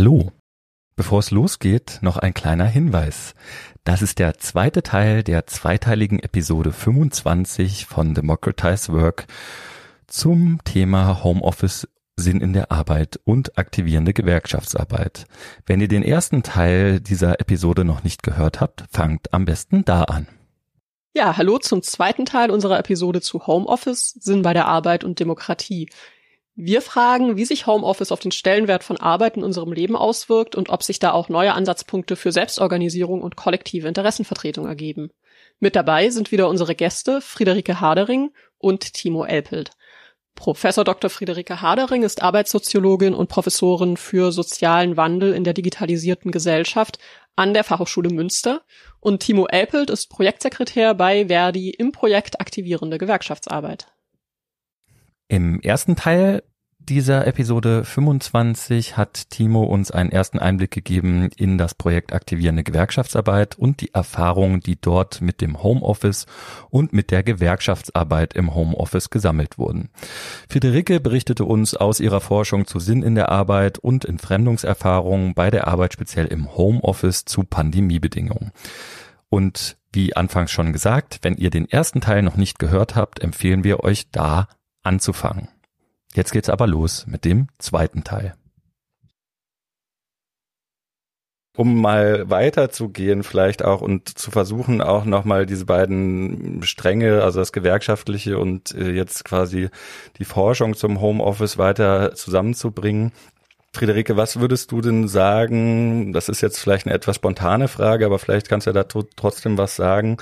Hallo. Bevor es losgeht, noch ein kleiner Hinweis. Das ist der zweite Teil der zweiteiligen Episode 25 von Democratize Work zum Thema Homeoffice Sinn in der Arbeit und aktivierende Gewerkschaftsarbeit. Wenn ihr den ersten Teil dieser Episode noch nicht gehört habt, fangt am besten da an. Ja, hallo zum zweiten Teil unserer Episode zu Homeoffice, Sinn bei der Arbeit und Demokratie. Wir fragen, wie sich Homeoffice auf den Stellenwert von Arbeit in unserem Leben auswirkt und ob sich da auch neue Ansatzpunkte für Selbstorganisierung und kollektive Interessenvertretung ergeben. Mit dabei sind wieder unsere Gäste Friederike Hadering und Timo Elpelt. Professor Dr. Friederike Hadering ist Arbeitssoziologin und Professorin für sozialen Wandel in der digitalisierten Gesellschaft an der Fachhochschule Münster und Timo Elpelt ist Projektsekretär bei Verdi im Projekt Aktivierende Gewerkschaftsarbeit. Im ersten Teil dieser Episode 25 hat Timo uns einen ersten Einblick gegeben in das Projekt Aktivierende Gewerkschaftsarbeit und die Erfahrungen, die dort mit dem Homeoffice und mit der Gewerkschaftsarbeit im Homeoffice gesammelt wurden. Friederike berichtete uns aus ihrer Forschung zu Sinn in der Arbeit und Entfremdungserfahrungen bei der Arbeit speziell im Homeoffice zu Pandemiebedingungen. Und wie anfangs schon gesagt, wenn ihr den ersten Teil noch nicht gehört habt, empfehlen wir euch da anzufangen. Jetzt geht's aber los mit dem zweiten Teil. um mal weiterzugehen vielleicht auch und zu versuchen auch nochmal diese beiden Stränge, also das Gewerkschaftliche und äh, jetzt quasi die Forschung zum Homeoffice weiter zusammenzubringen. Friederike, was würdest du denn sagen? Das ist jetzt vielleicht eine etwas spontane Frage, aber vielleicht kannst du ja da trotzdem was sagen.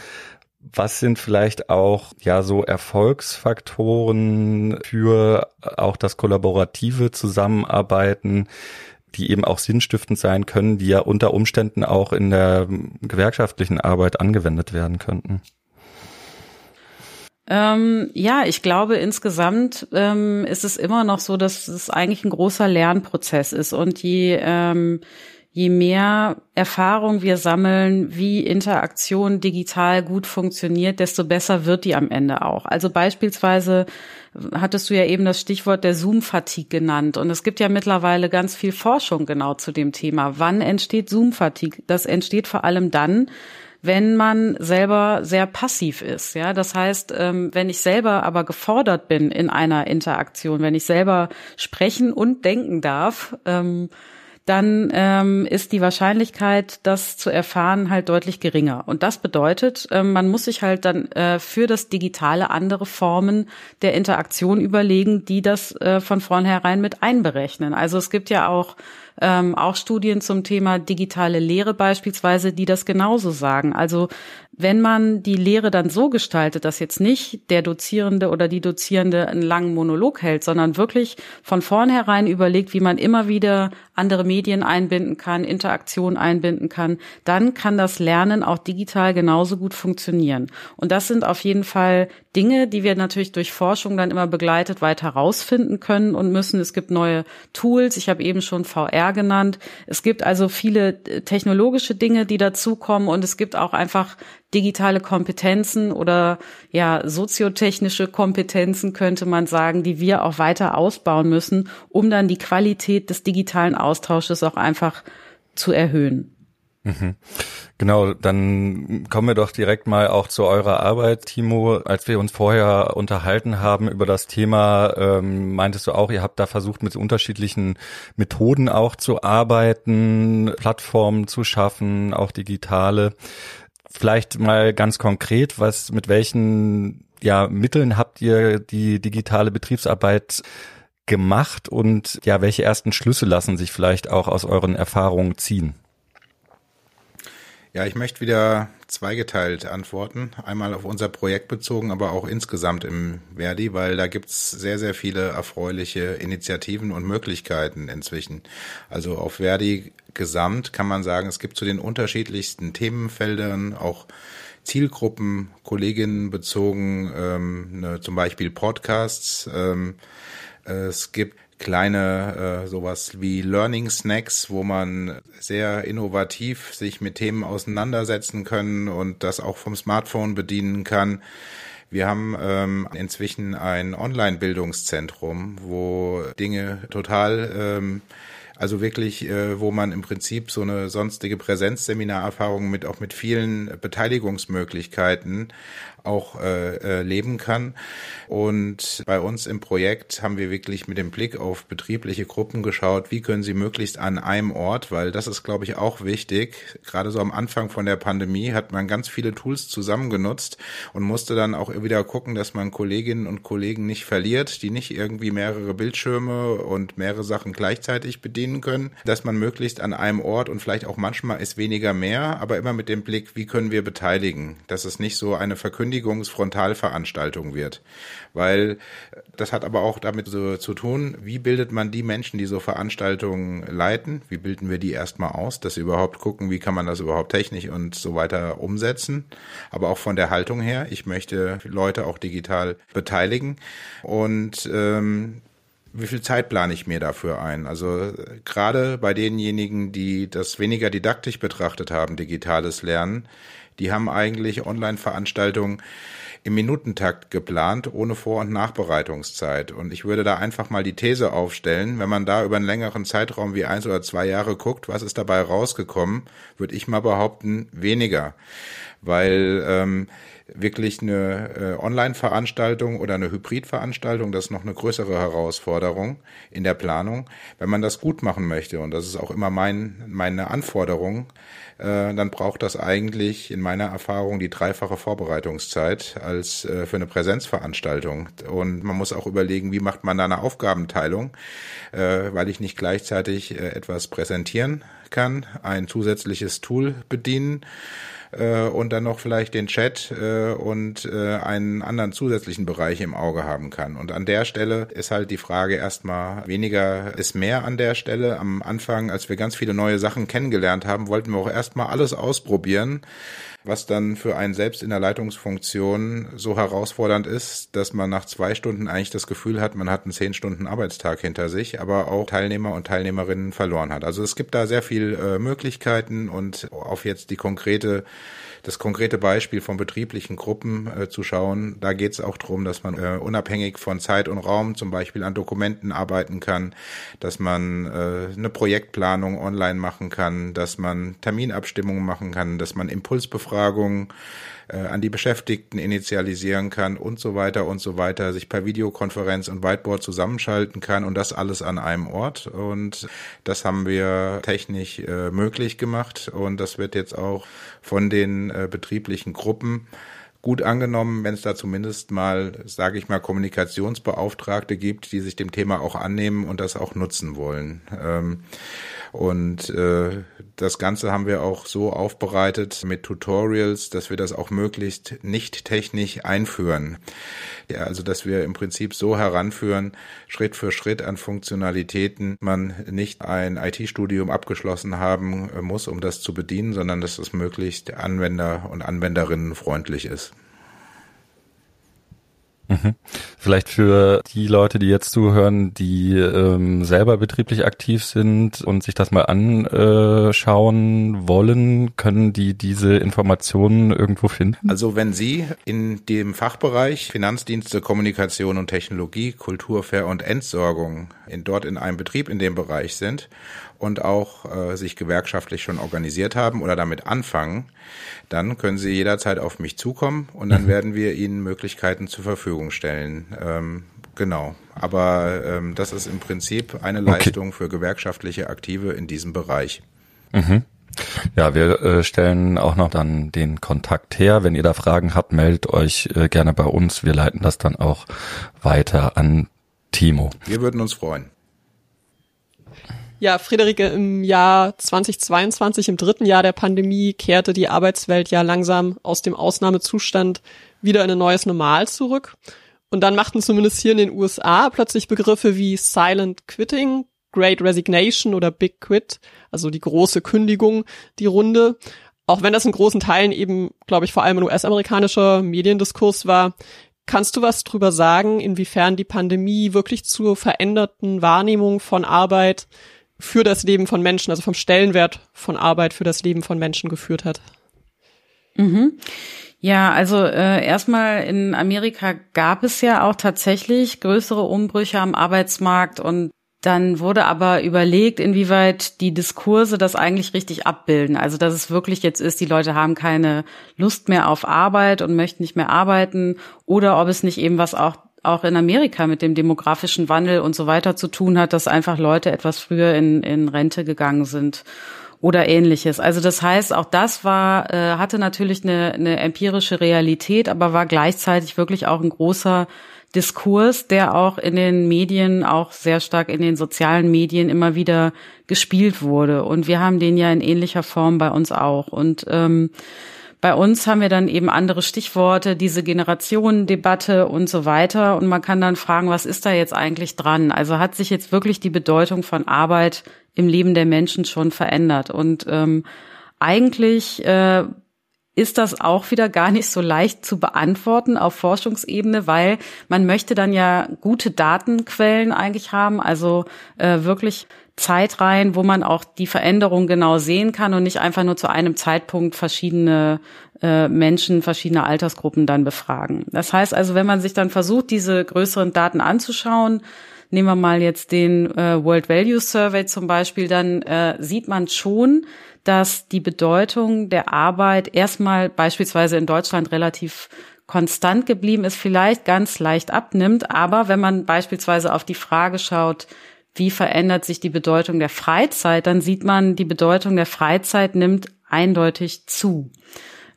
Was sind vielleicht auch ja so Erfolgsfaktoren für auch das kollaborative Zusammenarbeiten, die eben auch sinnstiftend sein können, die ja unter Umständen auch in der gewerkschaftlichen Arbeit angewendet werden könnten? Ähm, ja, ich glaube, insgesamt ähm, ist es immer noch so, dass es eigentlich ein großer Lernprozess ist und je ähm, je mehr Erfahrung wir sammeln, wie Interaktion digital gut funktioniert, desto besser wird die am Ende auch. Also beispielsweise hattest du ja eben das Stichwort der Zoom-Fatigue genannt. Und es gibt ja mittlerweile ganz viel Forschung genau zu dem Thema. Wann entsteht Zoom-Fatigue? Das entsteht vor allem dann, wenn man selber sehr passiv ist. Ja, das heißt, ähm, wenn ich selber aber gefordert bin in einer Interaktion, wenn ich selber sprechen und denken darf, ähm, dann ähm, ist die Wahrscheinlichkeit, das zu erfahren, halt deutlich geringer. Und das bedeutet, ähm, man muss sich halt dann äh, für das Digitale andere Formen der Interaktion überlegen, die das äh, von vornherein mit einberechnen. Also es gibt ja auch ähm, auch Studien zum Thema digitale Lehre beispielsweise, die das genauso sagen. Also wenn man die Lehre dann so gestaltet, dass jetzt nicht der Dozierende oder die Dozierende einen langen Monolog hält, sondern wirklich von vornherein überlegt, wie man immer wieder andere Medien einbinden kann, Interaktion einbinden kann, dann kann das Lernen auch digital genauso gut funktionieren. Und das sind auf jeden Fall Dinge, die wir natürlich durch Forschung dann immer begleitet weiter herausfinden können und müssen. Es gibt neue Tools. Ich habe eben schon VR genannt. Es gibt also viele äh, technologische Dinge, die dazukommen und es gibt auch einfach digitale Kompetenzen oder ja soziotechnische Kompetenzen könnte man sagen, die wir auch weiter ausbauen müssen, um dann die Qualität des digitalen Austausches auch einfach zu erhöhen. Mhm. Genau, dann kommen wir doch direkt mal auch zu eurer Arbeit, Timo. Als wir uns vorher unterhalten haben über das Thema, ähm, meintest du auch, ihr habt da versucht, mit unterschiedlichen Methoden auch zu arbeiten, Plattformen zu schaffen, auch digitale. Vielleicht mal ganz konkret, was mit welchen ja, Mitteln habt ihr die digitale Betriebsarbeit gemacht und ja, welche ersten Schlüsse lassen sich vielleicht auch aus euren Erfahrungen ziehen? Ja, ich möchte wieder zweigeteilt antworten. Einmal auf unser Projekt bezogen, aber auch insgesamt im Verdi, weil da gibt's sehr, sehr viele erfreuliche Initiativen und Möglichkeiten inzwischen. Also auf Verdi gesamt kann man sagen, es gibt zu den unterschiedlichsten Themenfeldern auch Zielgruppen, Kolleginnen bezogen, ähm, ne, zum Beispiel Podcasts. Ähm, es gibt kleine äh, sowas wie Learning Snacks, wo man sehr innovativ sich mit Themen auseinandersetzen können und das auch vom Smartphone bedienen kann. Wir haben ähm, inzwischen ein Online-Bildungszentrum, wo Dinge total ähm, Also wirklich, äh, wo man im Prinzip so eine sonstige Präsenzseminarerfahrung mit auch mit vielen Beteiligungsmöglichkeiten auch äh, äh, leben kann. Und bei uns im Projekt haben wir wirklich mit dem Blick auf betriebliche Gruppen geschaut, wie können sie möglichst an einem Ort, weil das ist, glaube ich, auch wichtig. Gerade so am Anfang von der Pandemie hat man ganz viele Tools zusammengenutzt und musste dann auch wieder gucken, dass man Kolleginnen und Kollegen nicht verliert, die nicht irgendwie mehrere Bildschirme und mehrere Sachen gleichzeitig bedienen können, dass man möglichst an einem Ort und vielleicht auch manchmal ist weniger mehr, aber immer mit dem Blick, wie können wir beteiligen, dass es nicht so eine Verkündigung Verkündigungsfrontalveranstaltung wird. Weil das hat aber auch damit so zu tun, wie bildet man die Menschen, die so Veranstaltungen leiten, wie bilden wir die erstmal aus, dass sie überhaupt gucken, wie kann man das überhaupt technisch und so weiter umsetzen. Aber auch von der Haltung her, ich möchte Leute auch digital beteiligen. Und ähm, wie viel Zeit plane ich mir dafür ein? Also gerade bei denjenigen, die das weniger didaktisch betrachtet haben, digitales Lernen, die haben eigentlich Online-Veranstaltungen im Minutentakt geplant, ohne Vor- und Nachbereitungszeit. Und ich würde da einfach mal die These aufstellen, wenn man da über einen längeren Zeitraum wie eins oder zwei Jahre guckt, was ist dabei rausgekommen, würde ich mal behaupten, weniger. Weil ähm, wirklich eine äh, Online-Veranstaltung oder eine Hybrid-Veranstaltung, das ist noch eine größere Herausforderung in der Planung. Wenn man das gut machen möchte, und das ist auch immer mein, meine Anforderung, äh, dann braucht das eigentlich in meiner Erfahrung die dreifache Vorbereitungszeit als äh, für eine Präsenzveranstaltung. Und man muss auch überlegen, wie macht man da eine Aufgabenteilung, äh, weil ich nicht gleichzeitig äh, etwas präsentieren kann, ein zusätzliches Tool bedienen äh, und dann noch vielleicht den Chat äh, und äh, einen anderen zusätzlichen Bereich im Auge haben kann. Und an der Stelle ist halt die Frage erstmal, weniger ist mehr an der Stelle. Am Anfang, als wir ganz viele neue Sachen kennengelernt haben, wollten wir auch erstmal alles ausprobieren was dann für einen selbst in der Leitungsfunktion so herausfordernd ist, dass man nach zwei Stunden eigentlich das Gefühl hat, man hat einen zehn Stunden Arbeitstag hinter sich, aber auch Teilnehmer und Teilnehmerinnen verloren hat. Also es gibt da sehr viel äh, Möglichkeiten und auf jetzt die konkrete das konkrete Beispiel von betrieblichen Gruppen äh, zu schauen. Da geht es auch darum, dass man äh, unabhängig von Zeit und Raum zum Beispiel an Dokumenten arbeiten kann, dass man äh, eine Projektplanung online machen kann, dass man Terminabstimmungen machen kann, dass man Impulsbefragungen äh, an die Beschäftigten initialisieren kann und so weiter und so weiter, sich per Videokonferenz und Whiteboard zusammenschalten kann und das alles an einem Ort. Und das haben wir technisch äh, möglich gemacht und das wird jetzt auch von den äh, betrieblichen Gruppen gut angenommen, wenn es da zumindest mal, sage ich mal, Kommunikationsbeauftragte gibt, die sich dem Thema auch annehmen und das auch nutzen wollen. Ähm, und äh, das Ganze haben wir auch so aufbereitet mit Tutorials, dass wir das auch möglichst nicht technisch einführen. Ja, also dass wir im Prinzip so heranführen, Schritt für Schritt an Funktionalitäten, man nicht ein IT-Studium abgeschlossen haben muss, um das zu bedienen, sondern dass es möglichst Anwender- und Anwenderinnen freundlich ist. Mhm. Vielleicht für die Leute, die jetzt zuhören, die ähm, selber betrieblich aktiv sind und sich das mal anschauen wollen, können die diese Informationen irgendwo finden? Also wenn Sie in dem Fachbereich Finanzdienste, Kommunikation und Technologie, Kultur, Fair und Entsorgung in, dort in einem Betrieb in dem Bereich sind und auch äh, sich gewerkschaftlich schon organisiert haben oder damit anfangen, dann können Sie jederzeit auf mich zukommen und dann mhm. werden wir Ihnen Möglichkeiten zur Verfügung stellen. Ähm, genau. Aber ähm, das ist im Prinzip eine Leistung okay. für gewerkschaftliche Aktive in diesem Bereich. Mhm. Ja, wir äh, stellen auch noch dann den Kontakt her. Wenn ihr da Fragen habt, meldet euch äh, gerne bei uns. Wir leiten das dann auch weiter an Timo. Wir würden uns freuen. Ja, Friederike, im Jahr 2022, im dritten Jahr der Pandemie, kehrte die Arbeitswelt ja langsam aus dem Ausnahmezustand wieder in ein neues Normal zurück. Und dann machten zumindest hier in den USA plötzlich Begriffe wie Silent Quitting, Great Resignation oder Big Quit, also die große Kündigung, die Runde. Auch wenn das in großen Teilen eben, glaube ich, vor allem ein US-amerikanischer Mediendiskurs war, Kannst du was drüber sagen, inwiefern die Pandemie wirklich zur veränderten Wahrnehmung von Arbeit für das Leben von Menschen, also vom Stellenwert von Arbeit für das Leben von Menschen geführt hat. Mhm. Ja, also äh, erstmal in Amerika gab es ja auch tatsächlich größere Umbrüche am Arbeitsmarkt und Dann wurde aber überlegt, inwieweit die Diskurse das eigentlich richtig abbilden. Also dass es wirklich jetzt ist, die Leute haben keine Lust mehr auf Arbeit und möchten nicht mehr arbeiten oder ob es nicht eben was auch auch in Amerika mit dem demografischen Wandel und so weiter zu tun hat, dass einfach Leute etwas früher in, in Rente gegangen sind oder ähnliches. Also das heißt, auch das war, äh, hatte natürlich eine, eine empirische Realität, aber war gleichzeitig wirklich auch ein großer Diskurs, der auch in den Medien, auch sehr stark in den sozialen Medien immer wieder gespielt wurde. Und wir haben den ja in ähnlicher Form bei uns auch. Und ähm, bei uns haben wir dann eben andere Stichworte, diese Generationendebatte und so weiter. Und man kann dann fragen, was ist da jetzt eigentlich dran? Also hat sich jetzt wirklich die Bedeutung von Arbeit im Leben der Menschen schon verändert? Und ähm, eigentlich äh, ist das auch wieder gar nicht so leicht zu beantworten auf Forschungsebene, weil man möchte dann ja gute Datenquellen eigentlich haben, also äh, wirklich Zeit rein, wo man auch die Veränderung genau sehen kann und nicht einfach nur zu einem Zeitpunkt verschiedene äh, Menschen, verschiedene Altersgruppen dann befragen. Das heißt also, wenn man sich dann versucht, diese größeren Daten anzuschauen, nehmen wir mal jetzt den äh, World Value Survey zum Beispiel, dann äh, sieht man schon, dass die Bedeutung der Arbeit erstmal beispielsweise in Deutschland relativ konstant geblieben ist, vielleicht ganz leicht abnimmt. Aber wenn man beispielsweise auf die Frage schaut, wie verändert sich die Bedeutung der Freizeit, dann sieht man, die Bedeutung der Freizeit nimmt eindeutig zu.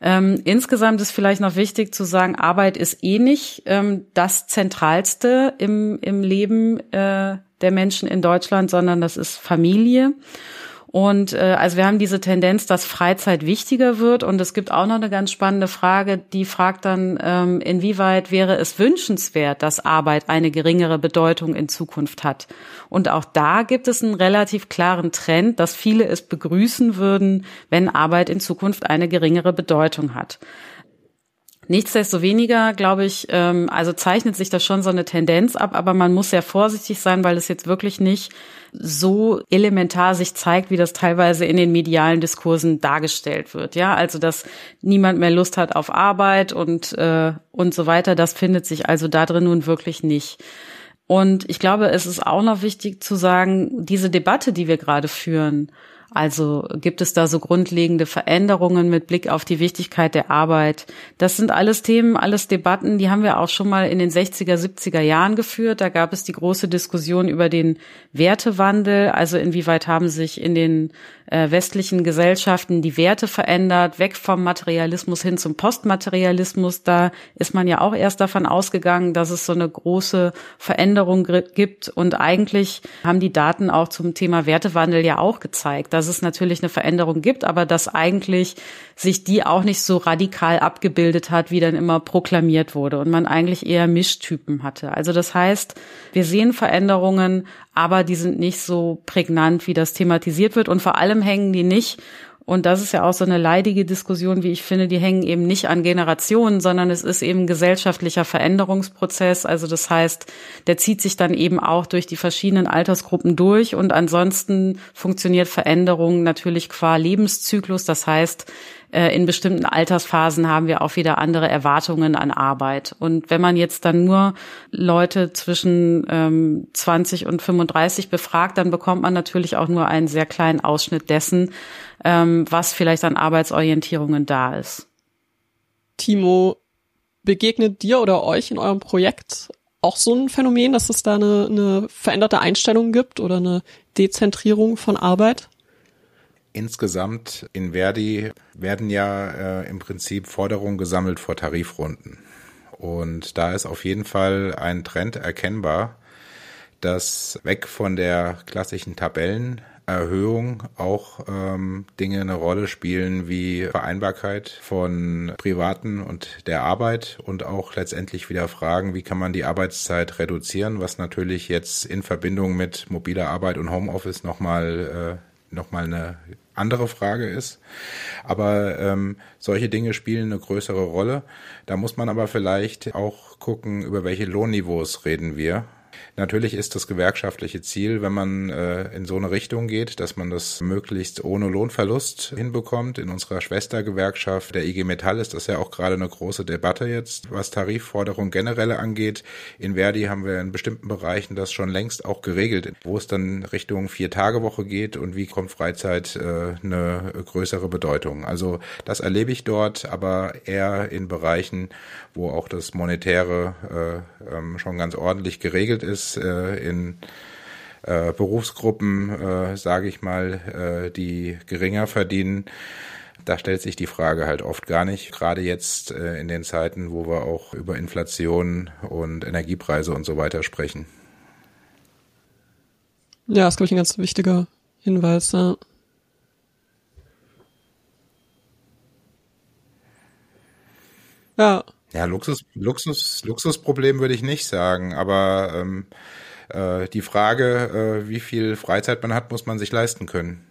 Ähm, insgesamt ist vielleicht noch wichtig zu sagen, Arbeit ist eh nicht ähm, das Zentralste im, im Leben äh, der Menschen in Deutschland, sondern das ist Familie. Und äh, also wir haben diese Tendenz, dass Freizeit wichtiger wird. Und es gibt auch noch eine ganz spannende Frage, die fragt dann, ähm, inwieweit wäre es wünschenswert, dass Arbeit eine geringere Bedeutung in Zukunft hat. Und auch da gibt es einen relativ klaren Trend, dass viele es begrüßen würden, wenn Arbeit in Zukunft eine geringere Bedeutung hat. Nichtsdestoweniger, glaube ich, ähm, also zeichnet sich da schon so eine Tendenz ab, aber man muss sehr vorsichtig sein, weil es jetzt wirklich nicht so elementar sich zeigt, wie das teilweise in den medialen Diskursen dargestellt wird. Ja, also dass niemand mehr Lust hat auf Arbeit und äh, und so weiter. Das findet sich also da drin nun wirklich nicht. Und ich glaube, es ist auch noch wichtig zu sagen, diese Debatte, die wir gerade führen, also gibt es da so grundlegende Veränderungen mit Blick auf die Wichtigkeit der Arbeit? Das sind alles Themen, alles Debatten, die haben wir auch schon mal in den 60er, 70er Jahren geführt. Da gab es die große Diskussion über den Wertewandel, also inwieweit haben sich in den äh, westlichen Gesellschaften die Werte verändert, weg vom Materialismus hin zum Postmaterialismus. Da ist man ja auch erst davon ausgegangen, dass es so eine große Veränderung gibt. Und eigentlich haben die Daten auch zum Thema Wertewandel ja auch gezeigt, dass es natürlich eine Veränderung gibt, aber dass eigentlich sich die auch nicht so radikal abgebildet hat, wie dann immer proklamiert wurde und man eigentlich eher Mischtypen hatte. Also das heißt, wir sehen Veränderungen, aber die sind nicht so prägnant, wie das thematisiert wird. Und vor allem hängen die nicht, und das ist ja auch so eine leidige Diskussion, wie ich finde, die hängen eben nicht an Generationen, sondern es ist eben gesellschaftlicher Veränderungsprozess. Also das heißt, der zieht sich dann eben auch durch die verschiedenen Altersgruppen durch. Und ansonsten funktioniert Veränderung natürlich qua Lebenszyklus. Das heißt, in bestimmten Altersphasen haben wir auch wieder andere Erwartungen an Arbeit. Und wenn man jetzt dann nur Leute zwischen ähm, 20 und 35 befragt, dann bekommt man natürlich auch nur einen sehr kleinen Ausschnitt dessen, ähm, was vielleicht an Arbeitsorientierungen da ist. Timo, begegnet dir oder euch in eurem Projekt auch so ein Phänomen, dass es da eine, eine veränderte Einstellung gibt oder eine Dezentrierung von Arbeit? Insgesamt in Verdi werden ja äh, im Prinzip Forderungen gesammelt vor Tarifrunden. Und da ist auf jeden Fall ein Trend erkennbar, dass weg von der klassischen Tabellenerhöhung auch ähm, Dinge eine Rolle spielen wie Vereinbarkeit von privaten und der Arbeit und auch letztendlich wieder Fragen, wie kann man die Arbeitszeit reduzieren, was natürlich jetzt in Verbindung mit mobiler Arbeit und Homeoffice nochmal äh, nochmal eine andere Frage ist. Aber ähm, solche Dinge spielen eine größere Rolle. Da muss man aber vielleicht auch gucken, über welche Lohnniveaus reden wir. Natürlich ist das gewerkschaftliche Ziel, wenn man äh, in so eine Richtung geht, dass man das möglichst ohne Lohnverlust hinbekommt. In unserer Schwestergewerkschaft, der IG Metall, ist das ja auch gerade eine große Debatte jetzt, was Tarifforderungen generell angeht. In Verdi haben wir in bestimmten Bereichen das schon längst auch geregelt, wo es dann Richtung Vier-Tage-Woche geht und wie kommt Freizeit äh, eine größere Bedeutung. Also das erlebe ich dort, aber eher in Bereichen, wo auch das Monetäre äh, ähm, schon ganz ordentlich geregelt ist äh, in äh, Berufsgruppen, äh, sage ich mal, äh, die geringer verdienen. Da stellt sich die Frage halt oft gar nicht, gerade jetzt äh, in den Zeiten, wo wir auch über Inflation und Energiepreise und so weiter sprechen. Ja, das ist, glaube ich, ein ganz wichtiger Hinweis. Ja. Ja. Ja, Luxus, Luxus, Luxusproblem würde ich nicht sagen, aber ähm, äh, die Frage, äh, wie viel Freizeit man hat, muss man sich leisten können.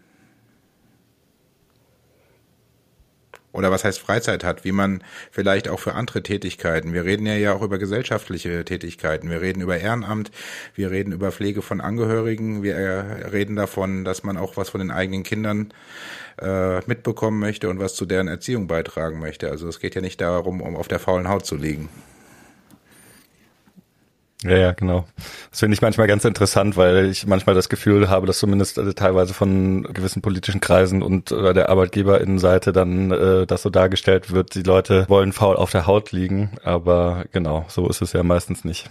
Oder was heißt Freizeit hat, wie man vielleicht auch für andere Tätigkeiten. Wir reden ja ja auch über gesellschaftliche Tätigkeiten. Wir reden über Ehrenamt, wir reden über Pflege von Angehörigen, wir reden davon, dass man auch was von den eigenen Kindern äh, mitbekommen möchte und was zu deren Erziehung beitragen möchte. Also es geht ja nicht darum, um auf der faulen Haut zu liegen. Ja, ja, genau. Das finde ich manchmal ganz interessant, weil ich manchmal das Gefühl habe, dass zumindest also teilweise von gewissen politischen Kreisen und oder der Arbeitgeberinnenseite dann äh, das so dargestellt wird, die Leute wollen faul auf der Haut liegen, aber genau, so ist es ja meistens nicht.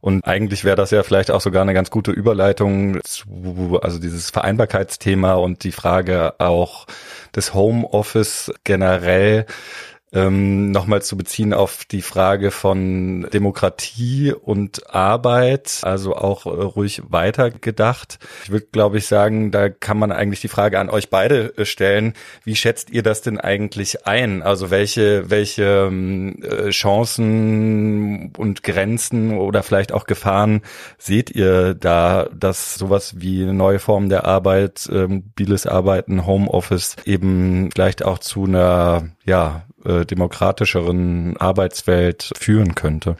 Und eigentlich wäre das ja vielleicht auch sogar eine ganz gute Überleitung zu, also dieses Vereinbarkeitsthema und die Frage auch des Homeoffice generell ähm, nochmal zu beziehen auf die Frage von Demokratie und Arbeit, also auch äh, ruhig weitergedacht. Ich würde, glaube ich, sagen, da kann man eigentlich die Frage an euch beide äh, stellen. Wie schätzt ihr das denn eigentlich ein? Also welche, welche ähm, äh, Chancen und Grenzen oder vielleicht auch Gefahren seht ihr da, dass sowas wie eine neue Form der Arbeit, ähm, mobiles Arbeiten, Homeoffice eben vielleicht auch zu einer, ja, äh, demokratischeren Arbeitswelt führen könnte.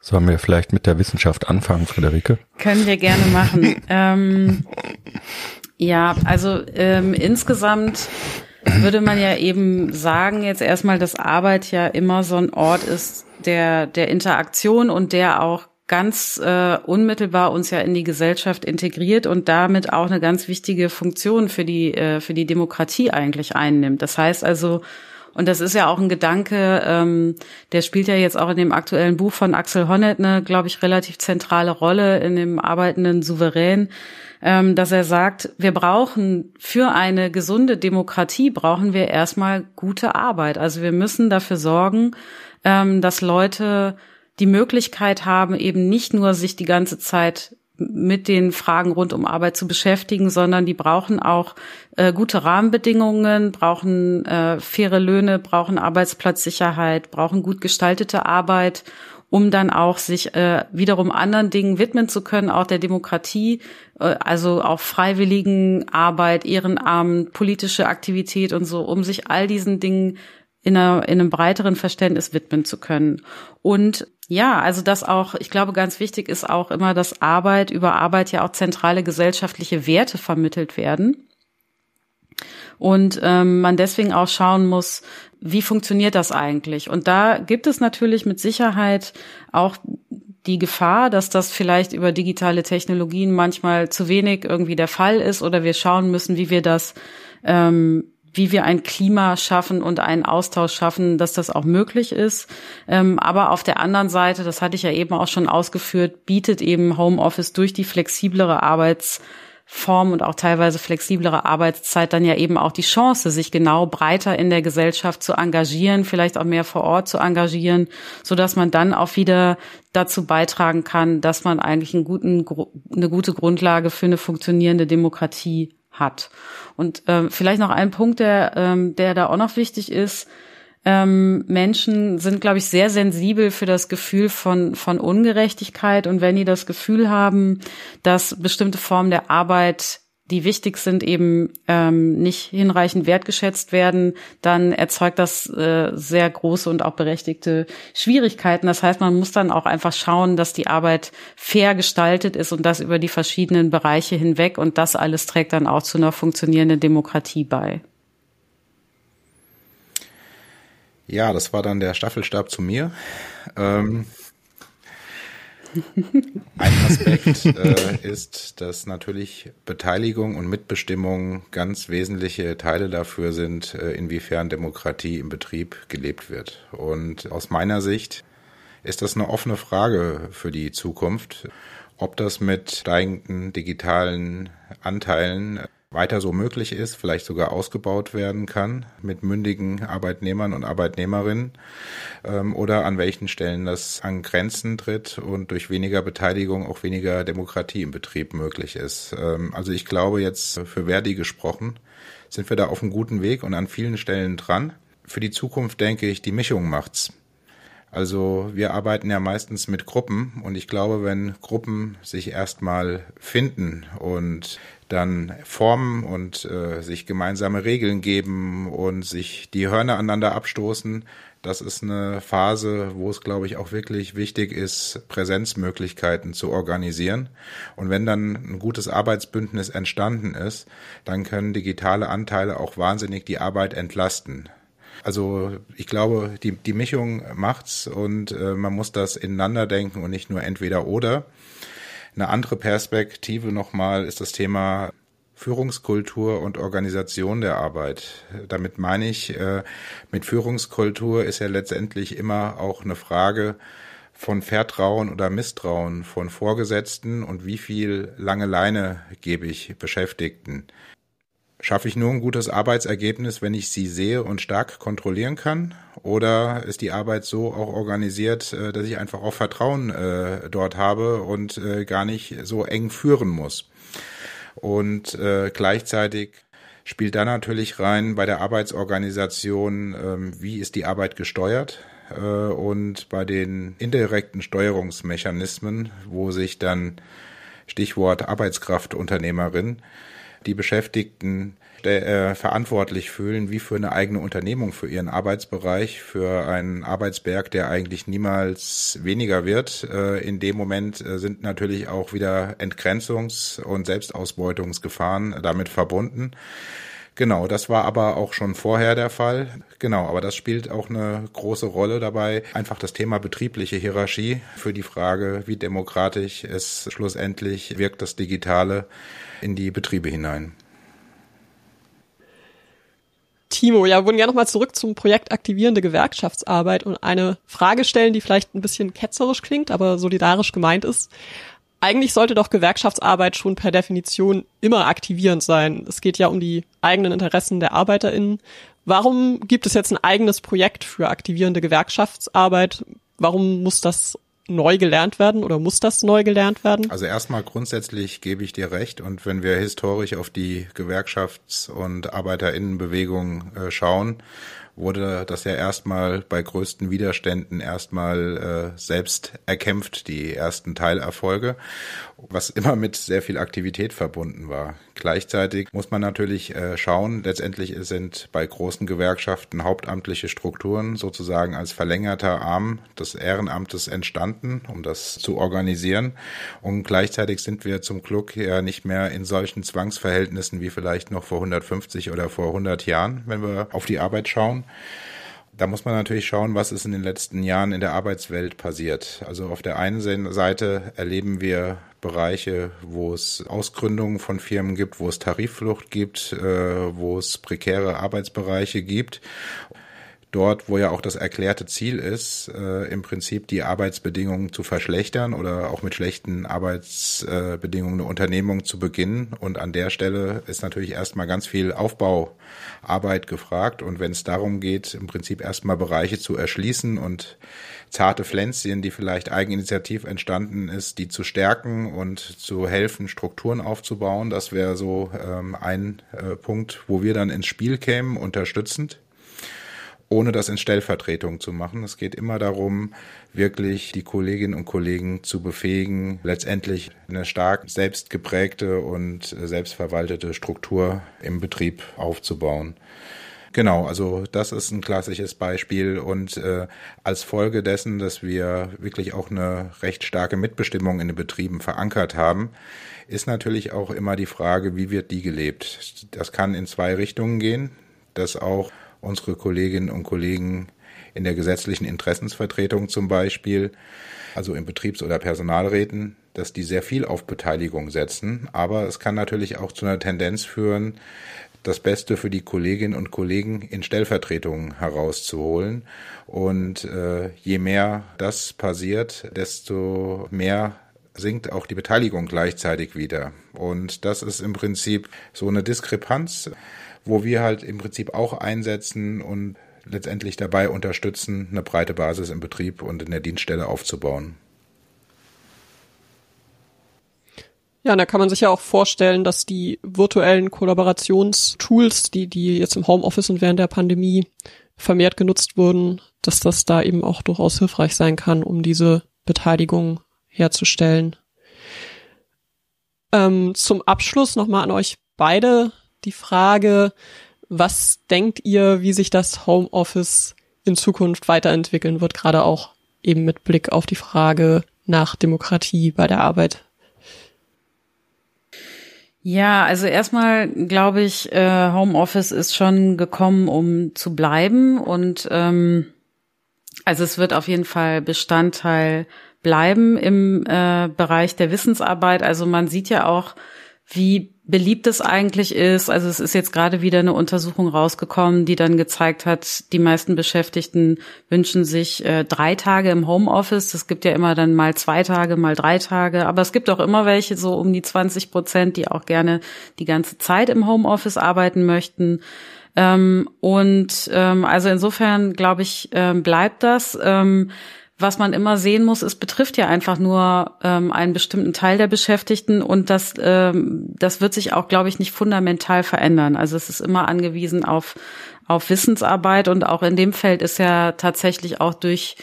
Sollen wir vielleicht mit der Wissenschaft anfangen, Friederike? Können wir gerne machen. ähm, ja, also ähm, insgesamt würde man ja eben sagen, jetzt erstmal, dass Arbeit ja immer so ein Ort ist der, der Interaktion und der auch ganz äh, unmittelbar uns ja in die Gesellschaft integriert und damit auch eine ganz wichtige Funktion für die, äh, für die Demokratie eigentlich einnimmt. Das heißt also, und das ist ja auch ein Gedanke, ähm, der spielt ja jetzt auch in dem aktuellen Buch von Axel Honneth eine, glaube ich, relativ zentrale Rolle in dem arbeitenden Souverän, ähm, dass er sagt, wir brauchen für eine gesunde Demokratie brauchen wir erstmal gute Arbeit. Also wir müssen dafür sorgen, ähm, dass Leute die Möglichkeit haben, eben nicht nur sich die ganze Zeit mit den Fragen rund um Arbeit zu beschäftigen, sondern die brauchen auch äh, gute Rahmenbedingungen, brauchen äh, faire Löhne, brauchen Arbeitsplatzsicherheit, brauchen gut gestaltete Arbeit, um dann auch sich äh, wiederum anderen Dingen widmen zu können, auch der Demokratie, äh, also auch freiwilligen Arbeit, Ehrenamt, politische Aktivität und so, um sich all diesen Dingen in, einer, in einem breiteren Verständnis widmen zu können. Und ja, also das auch, ich glaube, ganz wichtig ist auch immer, dass Arbeit über Arbeit ja auch zentrale gesellschaftliche Werte vermittelt werden. Und ähm, man deswegen auch schauen muss, wie funktioniert das eigentlich? Und da gibt es natürlich mit Sicherheit auch die Gefahr, dass das vielleicht über digitale Technologien manchmal zu wenig irgendwie der Fall ist oder wir schauen müssen, wie wir das ähm, wie wir ein Klima schaffen und einen Austausch schaffen, dass das auch möglich ist. Ähm, aber auf der anderen Seite, das hatte ich ja eben auch schon ausgeführt, bietet eben Homeoffice durch die flexiblere Arbeitsform und auch teilweise flexiblere Arbeitszeit dann ja eben auch die Chance, sich genau breiter in der Gesellschaft zu engagieren, vielleicht auch mehr vor Ort zu engagieren, so dass man dann auch wieder dazu beitragen kann, dass man eigentlich einen guten, eine gute Grundlage für eine funktionierende Demokratie hat. Und ähm, vielleicht noch ein Punkt, der, ähm, der da auch noch wichtig ist. Ähm, Menschen sind, glaube ich, sehr sensibel für das Gefühl von, von Ungerechtigkeit. Und wenn die das Gefühl haben, dass bestimmte Formen der Arbeit die wichtig sind, eben ähm, nicht hinreichend wertgeschätzt werden, dann erzeugt das äh, sehr große und auch berechtigte Schwierigkeiten. Das heißt, man muss dann auch einfach schauen, dass die Arbeit fair gestaltet ist und das über die verschiedenen Bereiche hinweg. Und das alles trägt dann auch zu einer funktionierenden Demokratie bei. Ja, das war dann der Staffelstab zu mir. Ähm, ein Aspekt äh, ist, dass natürlich Beteiligung und Mitbestimmung ganz wesentliche Teile dafür sind, äh, inwiefern Demokratie im Betrieb gelebt wird. Und aus meiner Sicht ist das eine offene Frage für die Zukunft, ob das mit steigenden digitalen Anteilen weiter so möglich ist, vielleicht sogar ausgebaut werden kann mit mündigen Arbeitnehmern und Arbeitnehmerinnen ähm, oder an welchen Stellen das an Grenzen tritt und durch weniger Beteiligung auch weniger Demokratie im Betrieb möglich ist. Ähm, also ich glaube jetzt für Verdi gesprochen, sind wir da auf einem guten Weg und an vielen Stellen dran. Für die Zukunft denke ich, die Mischung macht's. Also wir arbeiten ja meistens mit Gruppen und ich glaube, wenn Gruppen sich erstmal finden und dann formen und äh, sich gemeinsame Regeln geben und sich die Hörner aneinander abstoßen, das ist eine Phase, wo es, glaube ich, auch wirklich wichtig ist, Präsenzmöglichkeiten zu organisieren. Und wenn dann ein gutes Arbeitsbündnis entstanden ist, dann können digitale Anteile auch wahnsinnig die Arbeit entlasten. Also ich glaube, die, die Mischung macht's und äh, man muss das ineinander denken und nicht nur entweder oder. Eine andere Perspektive nochmal ist das Thema Führungskultur und Organisation der Arbeit. Damit meine ich, äh, mit Führungskultur ist ja letztendlich immer auch eine Frage von Vertrauen oder Misstrauen von Vorgesetzten und wie viel lange Leine gebe ich Beschäftigten. Schaffe ich nur ein gutes Arbeitsergebnis, wenn ich sie sehe und stark kontrollieren kann? Oder ist die Arbeit so auch organisiert, äh, dass ich einfach auch Vertrauen äh, dort habe und äh, gar nicht so eng führen muss? Und äh, gleichzeitig spielt da natürlich rein bei der Arbeitsorganisation, äh, wie ist die Arbeit gesteuert? Äh, und bei den indirekten Steuerungsmechanismen, wo sich dann Stichwort Arbeitskraftunternehmerin die Beschäftigten äh, verantwortlich fühlen, wie für eine eigene Unternehmung für ihren Arbeitsbereich, für einen Arbeitsberg, der eigentlich niemals weniger wird. Äh, in dem Moment äh, sind natürlich auch wieder Entgrenzungs- und Selbstausbeutungsgefahren damit verbunden. Genau, das war aber auch schon vorher der Fall. Genau, aber das spielt auch eine große Rolle dabei. Einfach das Thema betriebliche Hierarchie für die Frage, wie demokratisch es schlussendlich wirkt, das Digitale in die Betriebe hinein. Timo, ja, würden gerne nochmal zurück zum Projekt aktivierende Gewerkschaftsarbeit und eine Frage stellen, die vielleicht ein bisschen ketzerisch klingt, aber solidarisch gemeint ist. Eigentlich sollte doch Gewerkschaftsarbeit schon per Definition immer aktivierend sein. Es geht ja um die eigenen Interessen der ArbeiterInnen. Warum gibt es jetzt ein eigenes Projekt für aktivierende Gewerkschaftsarbeit? Warum muss das neu gelernt werden oder muss das neu gelernt werden? Also erstmal grundsätzlich gebe ich dir recht und wenn wir historisch auf die Gewerkschafts- und Arbeiterinnenbewegung äh, schauen, wurde das ja erstmal bei größten Widerständen erstmal äh, selbst erkämpft, die ersten Teilerfolge, was immer mit sehr viel Aktivität verbunden war. Gleichzeitig muss man natürlich äh, schauen, letztendlich sind bei großen Gewerkschaften hauptamtliche Strukturen sozusagen als verlängerter Arm des Ehrenamtes entstanden, um das zu organisieren. Und gleichzeitig sind wir zum Glück ja nicht mehr in solchen Zwangsverhältnissen wie vielleicht noch vor 150 oder vor 100 Jahren, wenn wir auf die Arbeit schauen. Da muss man natürlich schauen, was ist in den letzten Jahren in der Arbeitswelt passiert. Also auf der einen Seite erleben wir Bereiche, wo es Ausgründungen von Firmen gibt, wo es Tarifflucht gibt, äh, wo es prekäre Arbeitsbereiche gibt dort, wo ja auch das erklärte Ziel ist, äh, im Prinzip die Arbeitsbedingungen zu verschlechtern oder auch mit schlechten Arbeitsbedingungen eine Unternehmung zu beginnen. Und an der Stelle ist natürlich erstmal ganz viel Aufbauarbeit gefragt. Und wenn es darum geht, im Prinzip erstmal Bereiche zu erschließen und zarte Pflänzchen, die vielleicht eigeninitiativ entstanden ist, die zu stärken und zu helfen, Strukturen aufzubauen, das wäre so ähm, ein äh, Punkt, wo wir dann ins Spiel kämen, unterstützend. Ohne das in Stellvertretung zu machen. Es geht immer darum, wirklich die Kolleginnen und Kollegen zu befähigen, letztendlich eine stark selbstgeprägte und selbstverwaltete Struktur im Betrieb aufzubauen. Genau, also das ist ein klassisches Beispiel und äh, als Folge dessen, dass wir wirklich auch eine recht starke Mitbestimmung in den Betrieben verankert haben, ist natürlich auch immer die Frage, wie wird die gelebt? Das kann in zwei Richtungen gehen, dass auch unsere Kolleginnen und Kollegen in der gesetzlichen Interessensvertretung zum Beispiel, also in Betriebs- oder Personalräten, dass die sehr viel auf Beteiligung setzen. Aber es kann natürlich auch zu einer Tendenz führen, das Beste für die Kolleginnen und Kollegen in Stellvertretungen herauszuholen. Und äh, je mehr das passiert, desto mehr sinkt auch die Beteiligung gleichzeitig wieder. Und das ist im Prinzip so eine Diskrepanz, wo wir halt im Prinzip auch einsetzen und letztendlich dabei unterstützen, eine breite Basis im Betrieb und in der Dienststelle aufzubauen. Ja, da kann man sich ja auch vorstellen, dass die virtuellen Kollaborationstools, die, die jetzt im Homeoffice und während der Pandemie vermehrt genutzt wurden, dass das da eben auch durchaus hilfreich sein kann, um diese Beteiligung herzustellen. Ähm, zum Abschluss nochmal an euch beide die Frage, was denkt ihr, wie sich das Homeoffice in Zukunft weiterentwickeln wird, gerade auch eben mit Blick auf die Frage nach Demokratie bei der Arbeit? Ja, also erstmal glaube ich, äh, Homeoffice ist schon gekommen, um zu bleiben und ähm, also es wird auf jeden Fall Bestandteil bleiben im äh, Bereich der Wissensarbeit. Also man sieht ja auch, wie beliebt es eigentlich ist. Also es ist jetzt gerade wieder eine Untersuchung rausgekommen, die dann gezeigt hat, die meisten Beschäftigten wünschen sich äh, drei Tage im Homeoffice. Es gibt ja immer dann mal zwei Tage, mal drei Tage. Aber es gibt auch immer welche, so um die 20 Prozent, die auch gerne die ganze Zeit im Homeoffice arbeiten möchten. Ähm, und ähm, also insofern glaube ich, ähm, bleibt das. Ähm, was man immer sehen muss, es betrifft ja einfach nur ähm, einen bestimmten Teil der Beschäftigten und das, ähm, das wird sich auch, glaube ich, nicht fundamental verändern. Also es ist immer angewiesen auf, auf Wissensarbeit und auch in dem Feld ist ja tatsächlich auch durch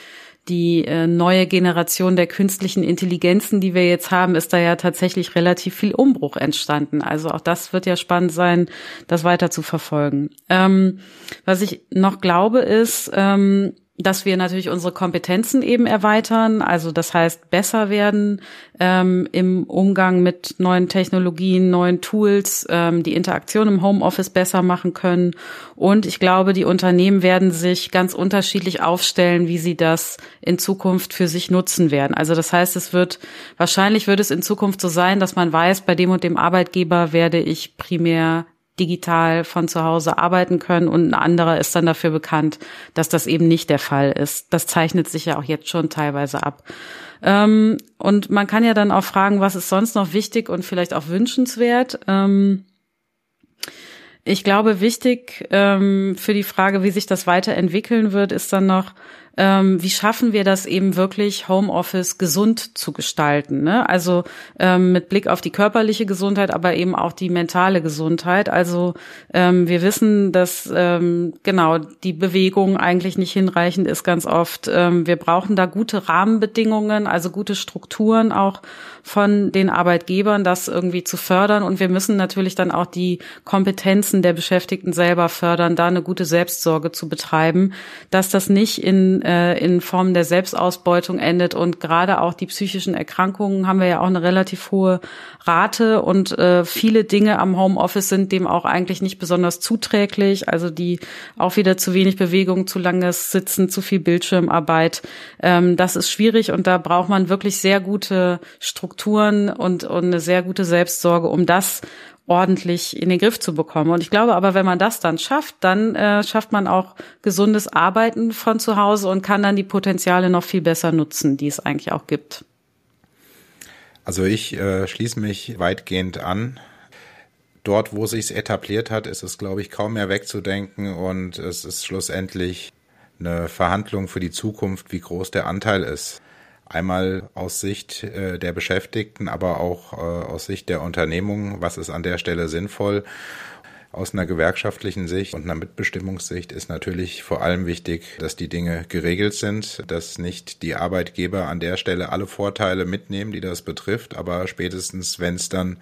die äh, neue Generation der künstlichen Intelligenzen, die wir jetzt haben, ist da ja tatsächlich relativ viel Umbruch entstanden. Also auch das wird ja spannend sein, das weiter zu verfolgen. Ähm, was ich noch glaube ist, ähm, dass wir natürlich unsere Kompetenzen eben erweitern, also das heißt besser werden ähm, im Umgang mit neuen Technologien, neuen Tools, ähm, die Interaktion im Homeoffice besser machen können. Und ich glaube, die Unternehmen werden sich ganz unterschiedlich aufstellen, wie sie das in Zukunft für sich nutzen werden. Also das heißt, es wird wahrscheinlich wird es in Zukunft so sein, dass man weiß, bei dem und dem Arbeitgeber werde ich primär digital von zu Hause arbeiten können und ein anderer ist dann dafür bekannt, dass das eben nicht der Fall ist. Das zeichnet sich ja auch jetzt schon teilweise ab. Ähm, und man kann ja dann auch fragen, was ist sonst noch wichtig und vielleicht auch wünschenswert. Ähm, ich glaube, wichtig ähm, für die Frage, wie sich das weiterentwickeln wird, ist dann noch, ähm, wie schaffen wir das eben wirklich, Homeoffice gesund zu gestalten. Ne? Also ähm, mit Blick auf die körperliche Gesundheit, aber eben auch die mentale Gesundheit. Also ähm, wir wissen, dass ähm, genau die Bewegung eigentlich nicht hinreichend ist ganz oft. Ähm, wir brauchen da gute Rahmenbedingungen, also gute Strukturen auch von den Arbeitgebern, das irgendwie zu fördern. Und wir müssen natürlich dann auch die Kompetenzen der Beschäftigten selber fördern, da eine gute Selbstsorge zu betreiben, dass das nicht in äh, in Form der Selbstausbeutung endet. Und gerade auch die psychischen Erkrankungen haben wir ja auch eine relativ hohe Rate und äh, viele Dinge am Homeoffice sind dem auch eigentlich nicht besonders zuträglich. Also die auch wieder zu wenig Bewegung, zu langes Sitzen, zu viel Bildschirmarbeit. Ähm, das ist schwierig und da braucht man wirklich sehr gute Strukturen und, und eine sehr gute Selbstsorge, um das ordentlich in den Griff zu bekommen. Und ich glaube aber, wenn man das dann schafft, dann äh, schafft man auch gesundes Arbeiten von zu Hause und kann dann die Potenziale noch viel besser nutzen, die es eigentlich auch gibt. Also ich äh, schließe mich weitgehend an. Dort, wo sich's etabliert hat, ist es, glaube ich, kaum mehr wegzudenken und es ist schlussendlich eine Verhandlung für die Zukunft, wie groß der Anteil ist. Einmal aus Sicht äh, der Beschäftigten, aber auch äh, aus Sicht der Unternehmung, was ist an der Stelle sinnvoll. Aus einer gewerkschaftlichen Sicht und einer Mitbestimmungssicht ist natürlich vor allem wichtig, dass die Dinge geregelt sind, dass nicht die Arbeitgeber an der Stelle alle Vorteile mitnehmen, die das betrifft, aber spätestens, wenn es dann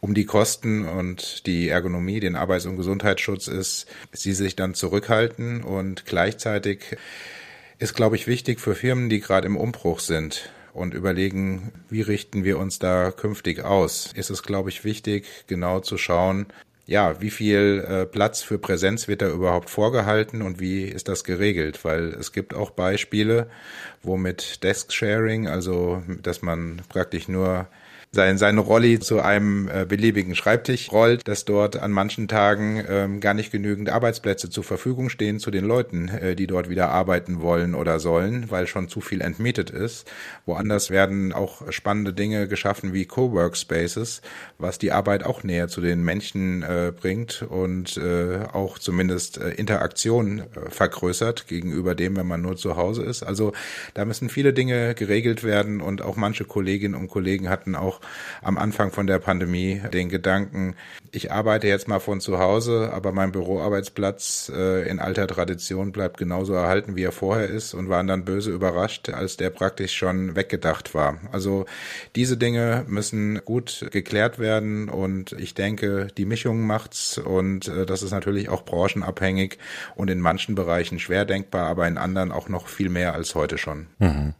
um die Kosten und die Ergonomie, den Arbeits- und Gesundheitsschutz ist, sie sich dann zurückhalten und gleichzeitig ist, glaube ich, wichtig für Firmen, die gerade im Umbruch sind und überlegen, wie richten wir uns da künftig aus, ist es, glaube ich, wichtig, genau zu schauen, ja, wie viel äh, Platz für Präsenz wird da überhaupt vorgehalten und wie ist das geregelt? Weil es gibt auch Beispiele, wo mit Desk Sharing, also dass man praktisch nur sein, seine Rolli zu einem äh, beliebigen Schreibtisch rollt, dass dort an manchen Tagen ähm, gar nicht genügend Arbeitsplätze zur Verfügung stehen zu den Leuten, äh, die dort wieder arbeiten wollen oder sollen, weil schon zu viel entmietet ist. Woanders werden auch spannende Dinge geschaffen wie Coworkspaces, was die Arbeit auch näher zu den Menschen äh, bringt und äh, auch zumindest äh, Interaktion äh, vergrößert gegenüber dem, wenn man nur zu Hause ist. Also da müssen viele Dinge geregelt werden und auch manche Kolleginnen und Kollegen hatten auch am Anfang von der Pandemie den Gedanken, ich arbeite jetzt mal von zu Hause, aber mein Büroarbeitsplatz äh, in alter Tradition bleibt genauso erhalten, wie er vorher ist und waren dann böse überrascht, als der praktisch schon weggedacht war. Also diese Dinge müssen gut geklärt werden und ich denke, die Mischung macht's und äh, das ist natürlich auch branchenabhängig und in manchen Bereichen schwer denkbar, aber in anderen auch noch viel mehr als heute schon. Mhm.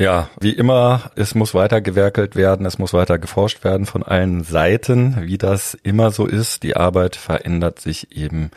Ja, wie immer, es muss weiter gewerkelt werden, es muss weiter geforscht werden von allen Seiten, wie das immer so ist. Die Arbeit verändert sich eben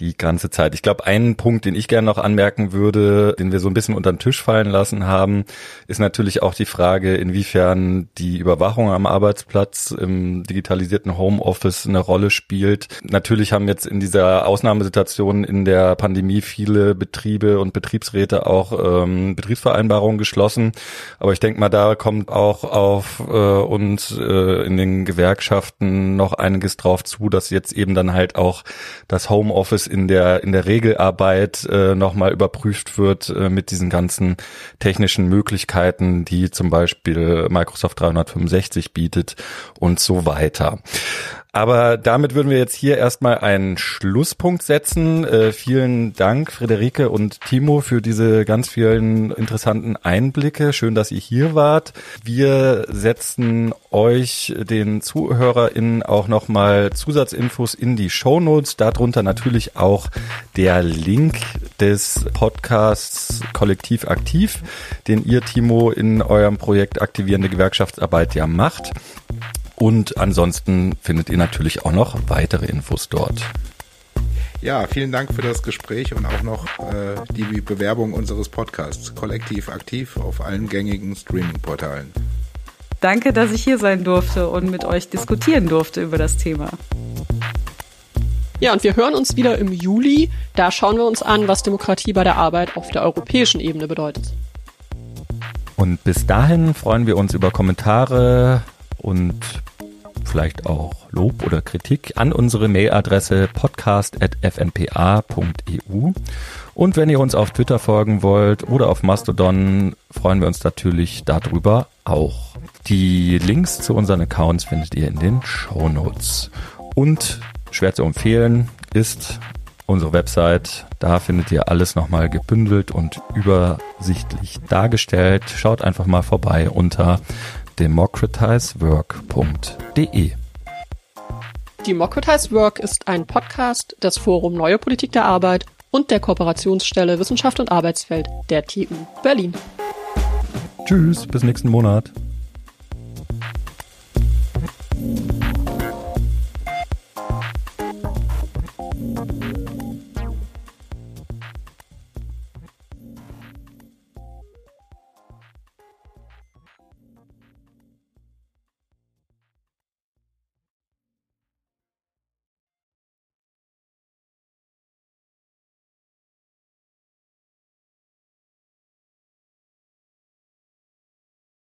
die ganze Zeit. Ich glaube, einen Punkt, den ich gerne noch anmerken würde, den wir so ein bisschen unter den Tisch fallen lassen haben, ist natürlich auch die Frage, inwiefern die Überwachung am Arbeitsplatz im digitalisierten Homeoffice eine Rolle spielt. Natürlich haben jetzt in dieser Ausnahmesituation in der Pandemie viele Betriebe und Betriebsräte auch ähm, Betriebsvereinbarungen geschlossen. Aber ich denke mal, da kommt auch auf äh, uns äh, in den Gewerkschaften noch einiges drauf zu, dass jetzt eben dann halt auch das Homeoffice in der in der Regelarbeit äh, nochmal überprüft wird äh, mit diesen ganzen technischen Möglichkeiten, die zum Beispiel Microsoft 365 bietet und so weiter. Aber damit würden wir jetzt hier erstmal einen Schlusspunkt setzen. Äh, vielen Dank, Friederike und Timo, für diese ganz vielen interessanten Einblicke. Schön, dass ihr hier wart. Wir setzen euch, den ZuhörerInnen, auch nochmal Zusatzinfos in die Shownotes. Darunter natürlich auch der Link des Podcasts Kollektiv aktiv, den ihr, Timo, in eurem Projekt Aktivierende Gewerkschaftsarbeit ja macht. Und ansonsten findet ihr natürlich auch noch weitere Infos dort. Ja, vielen Dank für das Gespräch und auch noch äh, die Bewerbung unseres Podcasts. Kollektiv aktiv auf allen gängigen Streaming-Portalen. Danke, dass ich hier sein durfte und mit euch diskutieren durfte über das Thema. Ja, und wir hören uns wieder im Juli. Da schauen wir uns an, was Demokratie bei der Arbeit auf der europäischen Ebene bedeutet. Und bis dahin freuen wir uns über Kommentare und vielleicht auch Lob oder Kritik an unsere Mailadresse podcast.fnpa.eu. Und wenn ihr uns auf Twitter folgen wollt oder auf Mastodon, freuen wir uns natürlich darüber auch. Die Links zu unseren Accounts findet ihr in den Show Notes. Und schwer zu empfehlen ist unsere Website. Da findet ihr alles nochmal gebündelt und übersichtlich dargestellt. Schaut einfach mal vorbei unter democratizework.de. Democratize Work ist ein Podcast des Forum Neue Politik der Arbeit und der Kooperationsstelle Wissenschaft und Arbeitsfeld der TU Berlin. Tschüss, bis nächsten Monat.